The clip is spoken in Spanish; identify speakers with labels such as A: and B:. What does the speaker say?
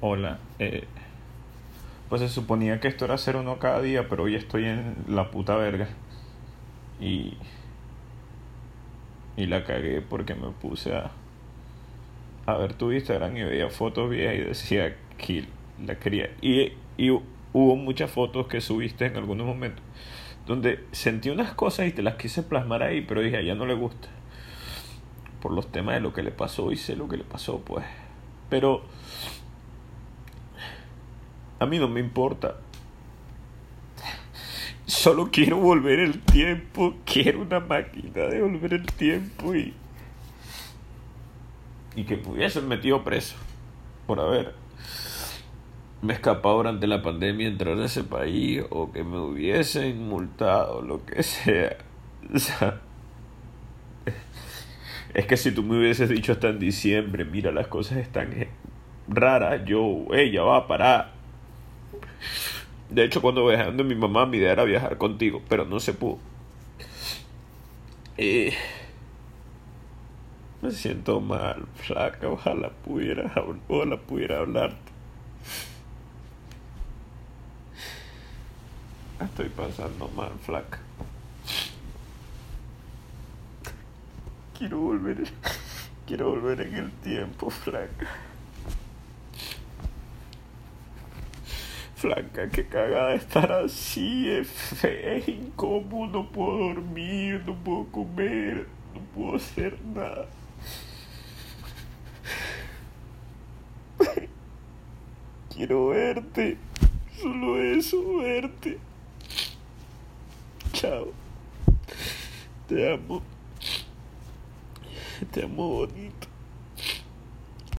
A: Hola. Eh, pues se suponía que esto era hacer uno cada día, pero hoy estoy en la puta verga. Y. Y la cagué porque me puse a. A ver tu Instagram y veía fotos viejas y decía que la quería. Y, y hubo muchas fotos que subiste en algunos momentos donde sentí unas cosas y te las quise plasmar ahí, pero dije, a no le gusta. Por los temas de lo que le pasó y sé lo que le pasó, pues. Pero a mí no me importa. Solo quiero volver el tiempo. Quiero una máquina de volver el tiempo y. Y que me hubiesen metido preso. Por haber. Me escapado durante la pandemia entrar a ese país. O que me hubiesen multado. Lo que sea. Es que si tú me hubieses dicho hasta en diciembre, mira, las cosas están raras, yo, ella va a parar de hecho, cuando viajando mi mamá, mi idea era viajar contigo, pero no se pudo. Eh, me siento mal, flaca. Ojalá pudiera, ojalá pudiera hablarte. Estoy pasando mal, flaca. Quiero volver, quiero volver en el tiempo, flaca. Flaca, qué cagada estar así, es feo, incómodo, no puedo dormir, no puedo comer, no puedo hacer nada. Quiero verte, solo eso, verte. Chao. Te amo. Te amo bonito.